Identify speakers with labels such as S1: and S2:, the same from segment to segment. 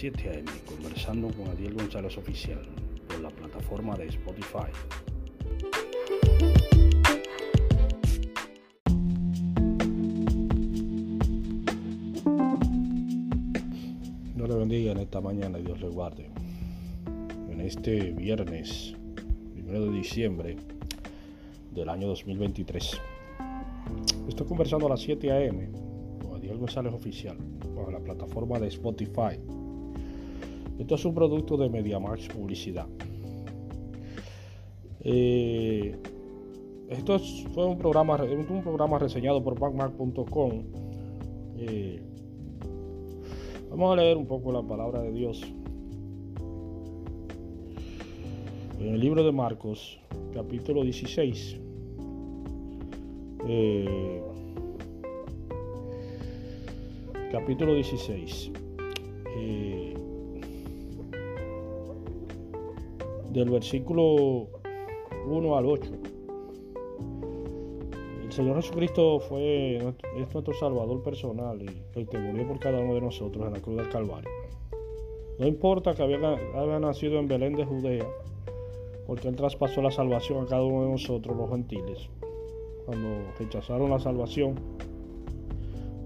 S1: 7 a.m. conversando con Adiel González Oficial por la plataforma de Spotify. Dios le bendiga en esta mañana y Dios le guarde. En este viernes, 1 de diciembre del año 2023. Estoy conversando a las 7 a.m. con Adiel González Oficial por la plataforma de Spotify. Esto es un producto de MediaMarks Publicidad. Eh, esto fue un programa, un programa reseñado por backmark.com. Eh, vamos a leer un poco la palabra de Dios. En el libro de Marcos, capítulo 16. Eh, capítulo 16. Eh, del versículo 1 al 8. El Señor Jesucristo fue es nuestro Salvador personal y el que murió por cada uno de nosotros en la cruz del Calvario. No importa que había, nacido en Belén de Judea, porque Él traspasó la salvación a cada uno de nosotros, los gentiles, cuando rechazaron la salvación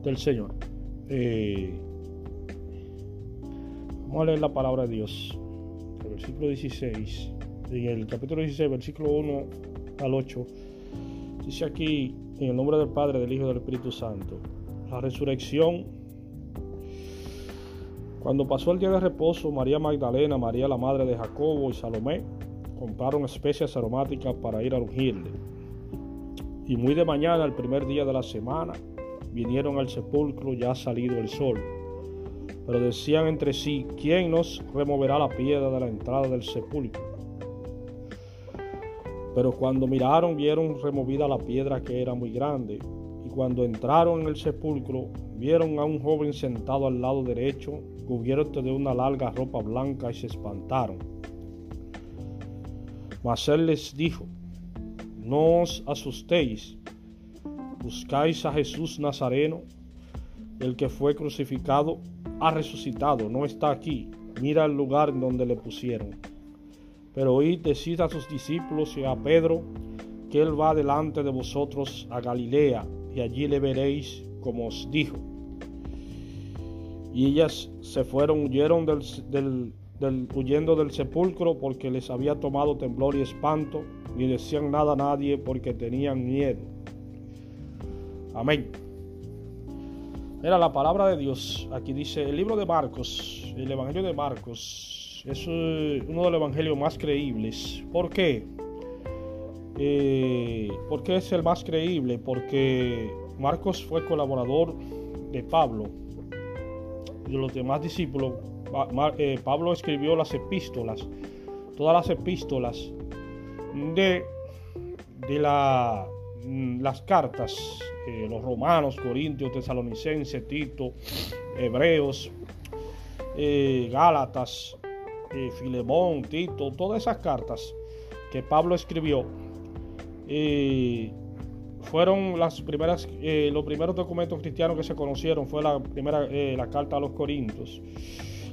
S1: del Señor. Eh, vamos a leer la palabra de Dios. El versículo 16, en el capítulo 16, versículo 1 al 8, dice aquí, en el nombre del Padre, del Hijo y del Espíritu Santo, la resurrección. Cuando pasó el día de reposo, María Magdalena, María la madre de Jacobo y Salomé compraron especias aromáticas para ir a ungirle. Y muy de mañana, el primer día de la semana, vinieron al sepulcro ya salido el sol. Pero decían entre sí, ¿quién nos removerá la piedra de la entrada del sepulcro? Pero cuando miraron vieron removida la piedra que era muy grande. Y cuando entraron en el sepulcro vieron a un joven sentado al lado derecho, cubierto de una larga ropa blanca, y se espantaron. Mas él les dijo, no os asustéis, buscáis a Jesús Nazareno, el que fue crucificado, ha resucitado, no está aquí, mira el lugar donde le pusieron. Pero oíd decid a sus discípulos y a Pedro que él va delante de vosotros a Galilea, y allí le veréis como os dijo. Y ellas se fueron, huyeron del, del huyendo del sepulcro porque les había tomado temblor y espanto, ni decían nada a nadie porque tenían miedo. Amén. Era la palabra de Dios. Aquí dice el libro de Marcos, el Evangelio de Marcos, es uno de los evangelios más creíbles. ¿Por qué? Eh, ¿Por qué es el más creíble? Porque Marcos fue colaborador de Pablo y de los demás discípulos eh, Pablo escribió las epístolas, todas las epístolas de, de la, las cartas, eh, los romanos, corintios, tesalonicenses, Tito, hebreos, eh, Gálatas, Filemón, Tito, todas esas cartas que Pablo escribió fueron las primeras, los primeros documentos cristianos que se conocieron, fue la primera, la carta a los Corintios.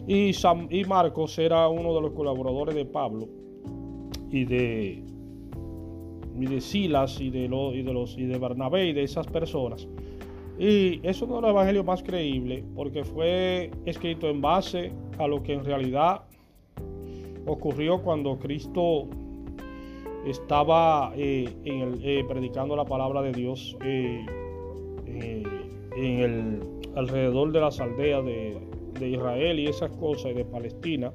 S1: Y, y Marcos era uno de los colaboradores de Pablo y de, y de Silas y de, y de, los, y de Bernabé y de esas personas. Y es uno de los evangelios más creíbles porque fue escrito en base a lo que en realidad ocurrió cuando Cristo estaba eh, eh, predicando la palabra de Dios eh, en el, alrededor de las aldeas de, de Israel y esas cosas, y de Palestina,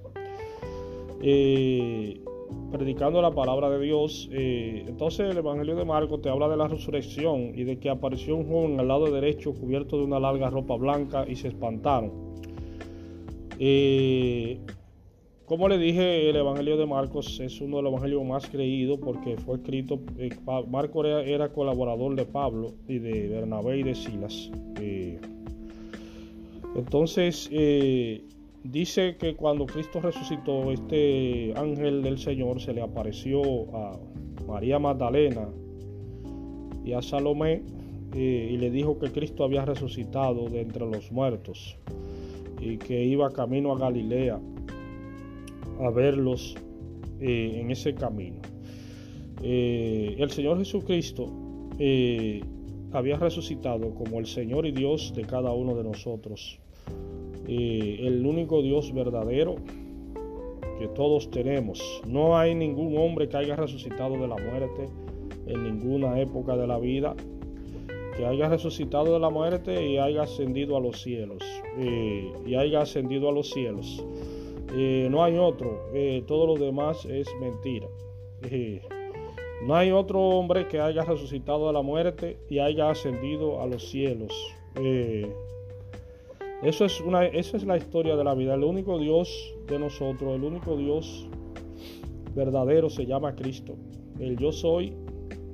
S1: predicando la palabra de Dios. Eh, entonces el Evangelio de Marcos te habla de la resurrección y de que apareció un joven al lado derecho cubierto de una larga ropa blanca y se espantaron. Eh, como le dije, el Evangelio de Marcos es uno de los evangelios más creídos porque fue escrito, Marcos era, colaborador de Pablo y de Bernabé y de Silas. Entonces, eh, dice que cuando Cristo resucitó, este ángel del Señor se le apareció a María Magdalena y a Salomé eh, y le dijo que Cristo había resucitado de entre los muertos. y que iba camino a Galilea a verlos eh, en ese camino. Eh, el Señor Jesucristo había resucitado como el Señor y Dios de cada uno de nosotros. El único Dios verdadero que todos tenemos. No hay ningún hombre que haya resucitado de la muerte en ninguna época de la vida, que haya resucitado de la muerte y haya ascendido a los cielos. y haya ascendido a los cielos. Eh, no hay otro, eh, todo lo demás es mentira. Eh, no hay otro hombre que haya resucitado de la muerte y haya ascendido a los cielos. Eso, es una, es la historia de la vida. El único Dios de nosotros, el único Dios verdadero se llama Cristo. El yo soy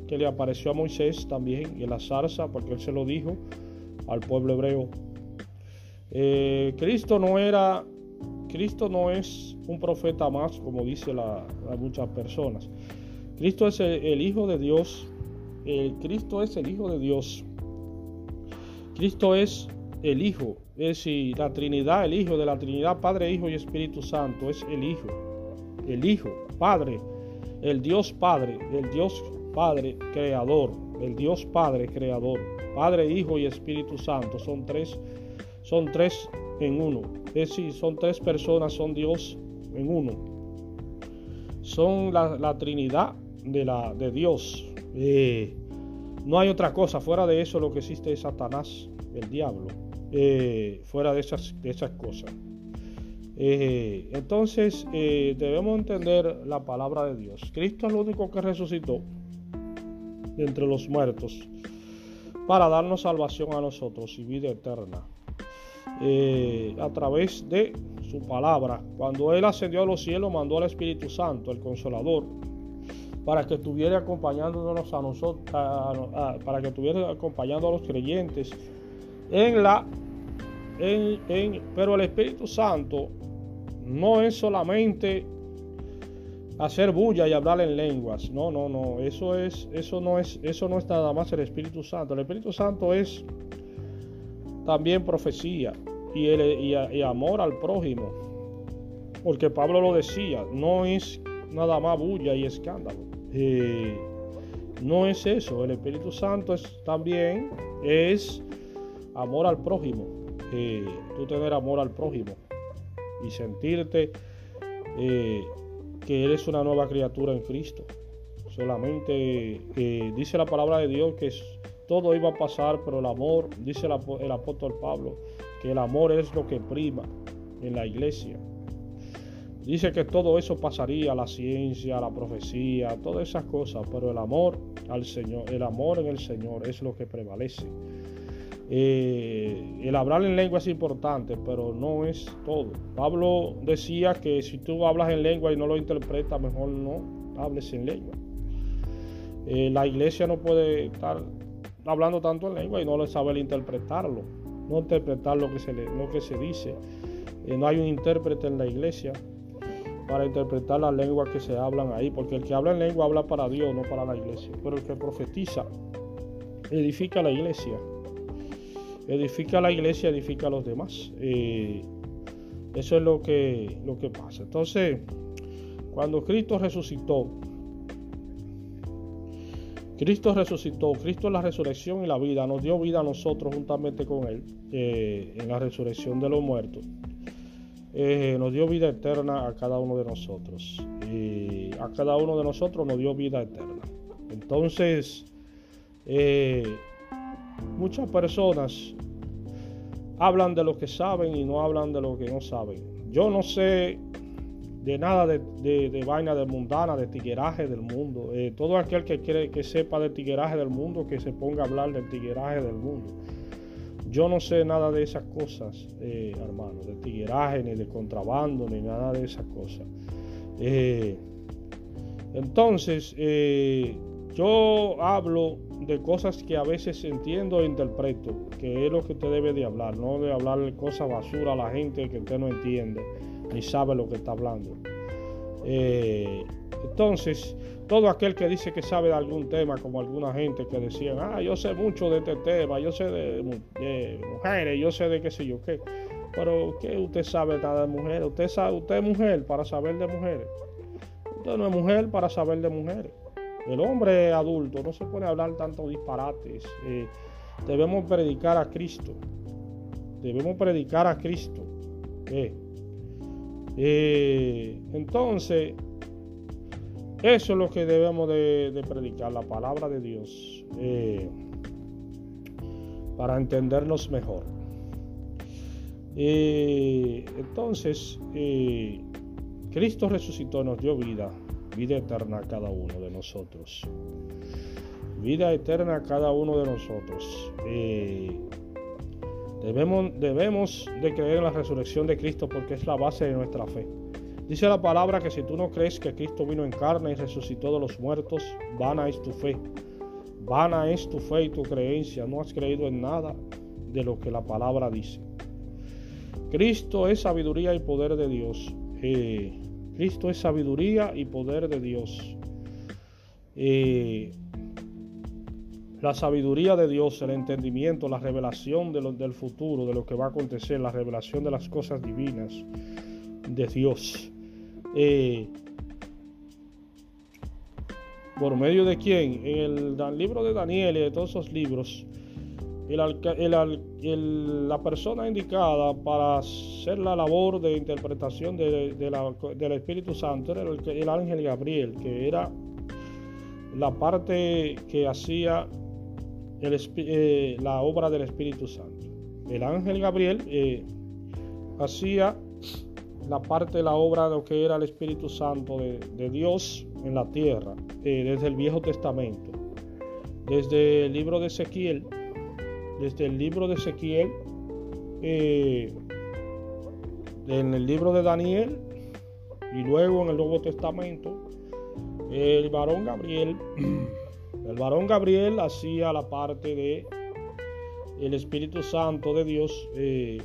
S1: que le apareció a Moisés también en la zarza, porque él se lo dijo al pueblo hebreo. Cristo no era Cristo no es un profeta más, como dicen muchas personas. Cristo es el, Hijo de Dios. El Cristo es el Hijo de Dios. Cristo es el Hijo. Es decir, la Trinidad, el Hijo de la Trinidad, Padre, Hijo y Espíritu Santo, es el Hijo. El Hijo, Padre, el Dios Padre, el Dios Padre Creador, el Dios Padre Creador, Padre, Hijo y Espíritu Santo. Son tres, son tres en uno. Es decir, son tres personas, son Dios en uno. Son la, Trinidad de, la, de Dios. Eh, no hay otra cosa. Fuera de eso lo que existe es Satanás, el diablo. Eh, fuera de esas, de esas cosas. Eh, entonces debemos entender la palabra de Dios. Cristo es lo único que resucitó entre los muertos para darnos salvación a nosotros y vida eterna. Eh, a través de su palabra. Cuando Él ascendió a los cielos, mandó al Espíritu Santo, el Consolador, para que estuviera acompañándonos a nosotros, para que estuviera acompañando a los creyentes en la, en, pero el Espíritu Santo no es solamente hacer bulla y hablar en lenguas. No, no, no. Eso es, eso no es, eso no es nada más el Espíritu Santo. El Espíritu Santo es también profecía y, el, amor al prójimo. Porque Pablo lo decía, no es nada más bulla y escándalo. Eh, no es eso. El Espíritu Santo es también es amor al prójimo. Eh, tú tener amor al prójimo y sentirte eh, que eres una nueva criatura en Cristo. Solamente dice la palabra de Dios que todo iba a pasar, pero el amor, dice el, apóstol Pablo, que el amor es lo que prima en la iglesia. Dice que todo eso pasaría, la ciencia, la profecía, todas esas cosas, pero el amor al Señor, el amor en el Señor es lo que prevalece. Eh, el hablar en lengua es importante, pero no es todo. Pablo decía que si tú hablas en lengua y no lo interpretas, mejor no hables en lengua. Eh, la iglesia no puede estar hablando tanto en lengua y no le sabe interpretarlo, no interpretar lo que se, le, lo que se dice. Eh, no hay un intérprete en la iglesia para interpretar las lenguas que se hablan ahí, porque el que habla en lengua habla para Dios, no para la iglesia. Pero el que profetiza edifica la iglesia, edifica la iglesia, edifica a los demás. Eh, eso es lo que, lo que pasa. Entonces, cuando Cristo resucitó, Cristo resucitó, Cristo es la resurrección y la vida, nos dio vida a nosotros juntamente con Él eh, en la resurrección de los muertos. Eh, nos dio vida eterna a cada uno de nosotros. Y a cada uno de nosotros nos dio vida eterna. Entonces, eh, muchas personas hablan de lo que saben y no hablan de lo que no saben. Yo no sé de nada de, vaina de mundana, de tigueraje del mundo. Eh, todo aquel que quiere que sepa de tigueraje del mundo, que se ponga a hablar del tigueraje del mundo. Yo no sé nada de esas cosas, eh, hermano, de tigueraje, ni de contrabando, ni nada de esas cosas. Eh, entonces, yo hablo de cosas que a veces entiendo e interpreto, que es lo que usted debe de hablar, no de hablar cosas basura a la gente que usted no entiende ni sabe lo que está hablando. Eh, entonces, todo aquel que dice que sabe de algún tema, como alguna gente que decían, ah, yo sé mucho de este tema, yo sé de, mujeres, yo sé de qué sé yo qué. pero ¿qué usted sabe nada de mujeres? Usted, sabe, usted es mujer para saber de mujeres. Usted no es mujer para saber de mujeres. El hombre adulto no se puede hablar tanto disparates. Eh, debemos predicar a Cristo. Debemos predicar a Cristo. Eh, eh, entonces, eso es lo que debemos de, predicar, la palabra de Dios, para entendernos mejor. entonces, Cristo resucitó, nos dio vida, vida eterna a cada uno de nosotros. Vida eterna a cada uno de nosotros. Eh, debemos, debemos de creer en la resurrección de Cristo porque es la base de nuestra fe. Dice la palabra que si tú no crees que Cristo vino en carne y resucitó de los muertos, vana es tu fe. Vana es tu fe y tu creencia. No has creído en nada de lo que la palabra dice. Cristo es sabiduría y poder de Dios. Eh, Cristo es sabiduría y poder de Dios. La sabiduría de Dios, el entendimiento, la revelación de del futuro, de lo que va a acontecer, la revelación de las cosas divinas de Dios. ¿Por medio de quién? En el, libro de Daniel y de todos esos libros, la persona indicada para hacer la labor de interpretación del Espíritu Santo era el, ángel Gabriel, que era la parte que hacía eh, la obra del Espíritu Santo. El ángel Gabriel eh, hacía la parte de la obra de lo que era el Espíritu Santo de, Dios en la tierra, eh, desde el Viejo Testamento. Desde el libro de Ezequiel desde el libro de Ezequiel, eh, en el libro de Daniel y luego en el Nuevo Testamento, el varón Gabriel, el varón Gabriel hacía la parte de el Espíritu Santo de Dios eh,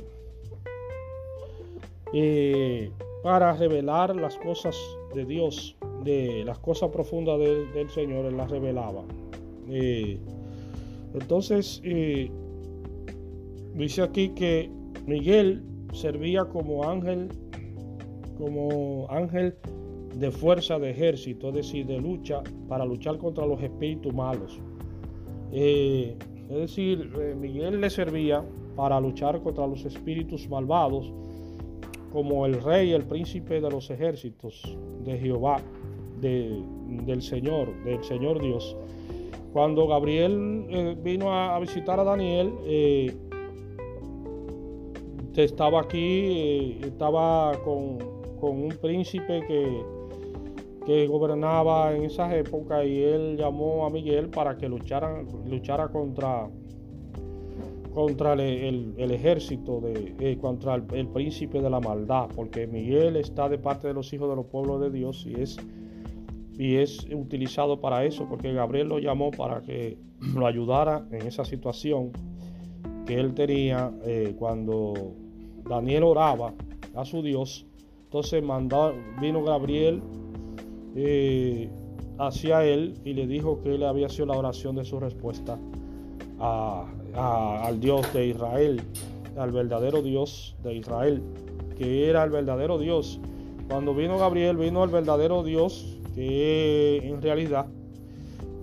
S1: eh, para revelar las cosas de Dios, de las cosas profundas del Señor, él las revelaba. Entonces, Dice aquí que Miguel servía como ángel, como ángel de fuerza de ejército, es decir, de lucha para luchar contra los espíritus malos. Eh, es decir, eh, Miguel le servía para luchar contra los espíritus malvados, como el rey, el príncipe de los ejércitos de Jehová, del Señor, del Señor Dios. Cuando Gabriel eh, vino a, visitar a Daniel, estaba aquí, eh, estaba con, un príncipe que, que, gobernaba en esas épocas y él llamó a Miguel para que luchara, luchara contra, contra el, ejército, de, eh, contra el, príncipe de la maldad, porque Miguel está de parte de los hijos de los pueblos de Dios y es, y es utilizado para eso, porque Gabriel lo llamó para que lo ayudara en esa situación que él tenía eh, cuando Daniel oraba a su Dios. Entonces mandó, vino Gabriel eh, hacia él y le dijo que él había sido la oración de su respuesta al Dios de Israel, al verdadero Dios de Israel, que era el verdadero Dios. Cuando vino Gabriel, vino el verdadero Dios, que en realidad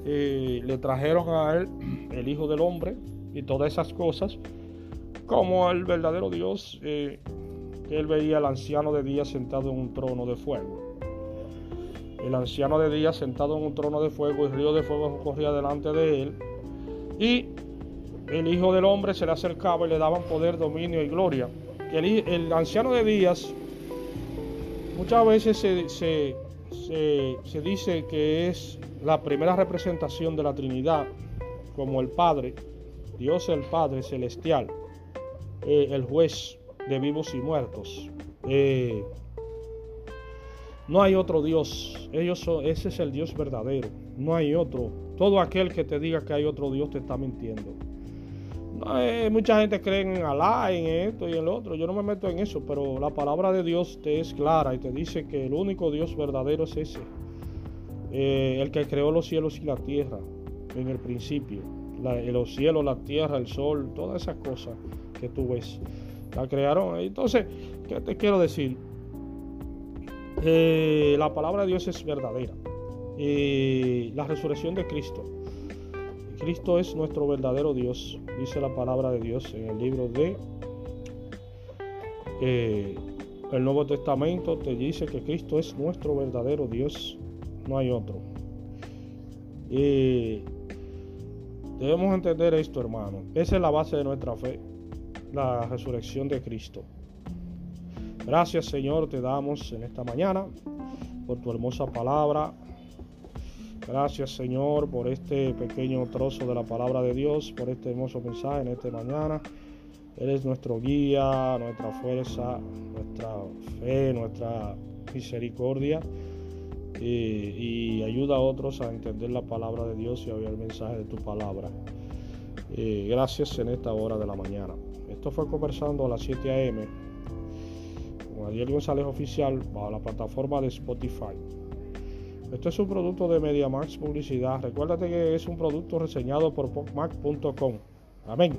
S1: eh, le trajeron a él el Hijo del Hombre y todas esas cosas como el verdadero Dios, eh, él veía al anciano de día sentado en un trono de fuego. El anciano de día sentado en un trono de fuego, el río de fuego corría delante de él. Y el Hijo del Hombre se le acercaba y le daban poder, dominio y gloria. El, el anciano de días muchas veces se, dice que es la primera representación de la Trinidad, como el Padre, Dios el Padre celestial. Eh, el juez de vivos y muertos. Eh, no hay otro Dios. Ellos ese es el Dios verdadero. No hay otro. Todo aquel que te diga que hay otro Dios te está mintiendo. Mucha gente cree en Alá, en esto y en lo otro. Yo no me meto en eso, pero la palabra de Dios te es clara y te dice que el único Dios verdadero es ese. Eh, el que creó los cielos y la tierra en el principio. los cielos, la tierra, el sol, todas esas cosas que tú ves. La crearon. Entonces, ¿qué te quiero decir? Eh, la palabra de Dios es verdadera. y la resurrección de Cristo. Cristo es nuestro verdadero Dios, dice la palabra de Dios en el libro de eh, el Nuevo Testamento. Te dice que Cristo es nuestro verdadero Dios, no hay otro. Y debemos entender esto, hermano. Esa es la base de nuestra fe, la resurrección de Cristo. Gracias Señor te damos en esta mañana por tu hermosa palabra. Gracias Señor por este pequeño trozo de la palabra de Dios, por este hermoso mensaje en esta mañana. Eres nuestro guía, nuestra fuerza, nuestra fe, nuestra misericordia. Y, ayuda a otros a entender la palabra de Dios y a oír el mensaje de tu palabra. gracias en esta hora de la mañana. Esto fue conversando a las 7 a.m. con Adiel González Oficial bajo la plataforma de Spotify. Esto es un producto de MediaMax Publicidad. Recuérdate que es un producto reseñado por PopMac.com. Amén.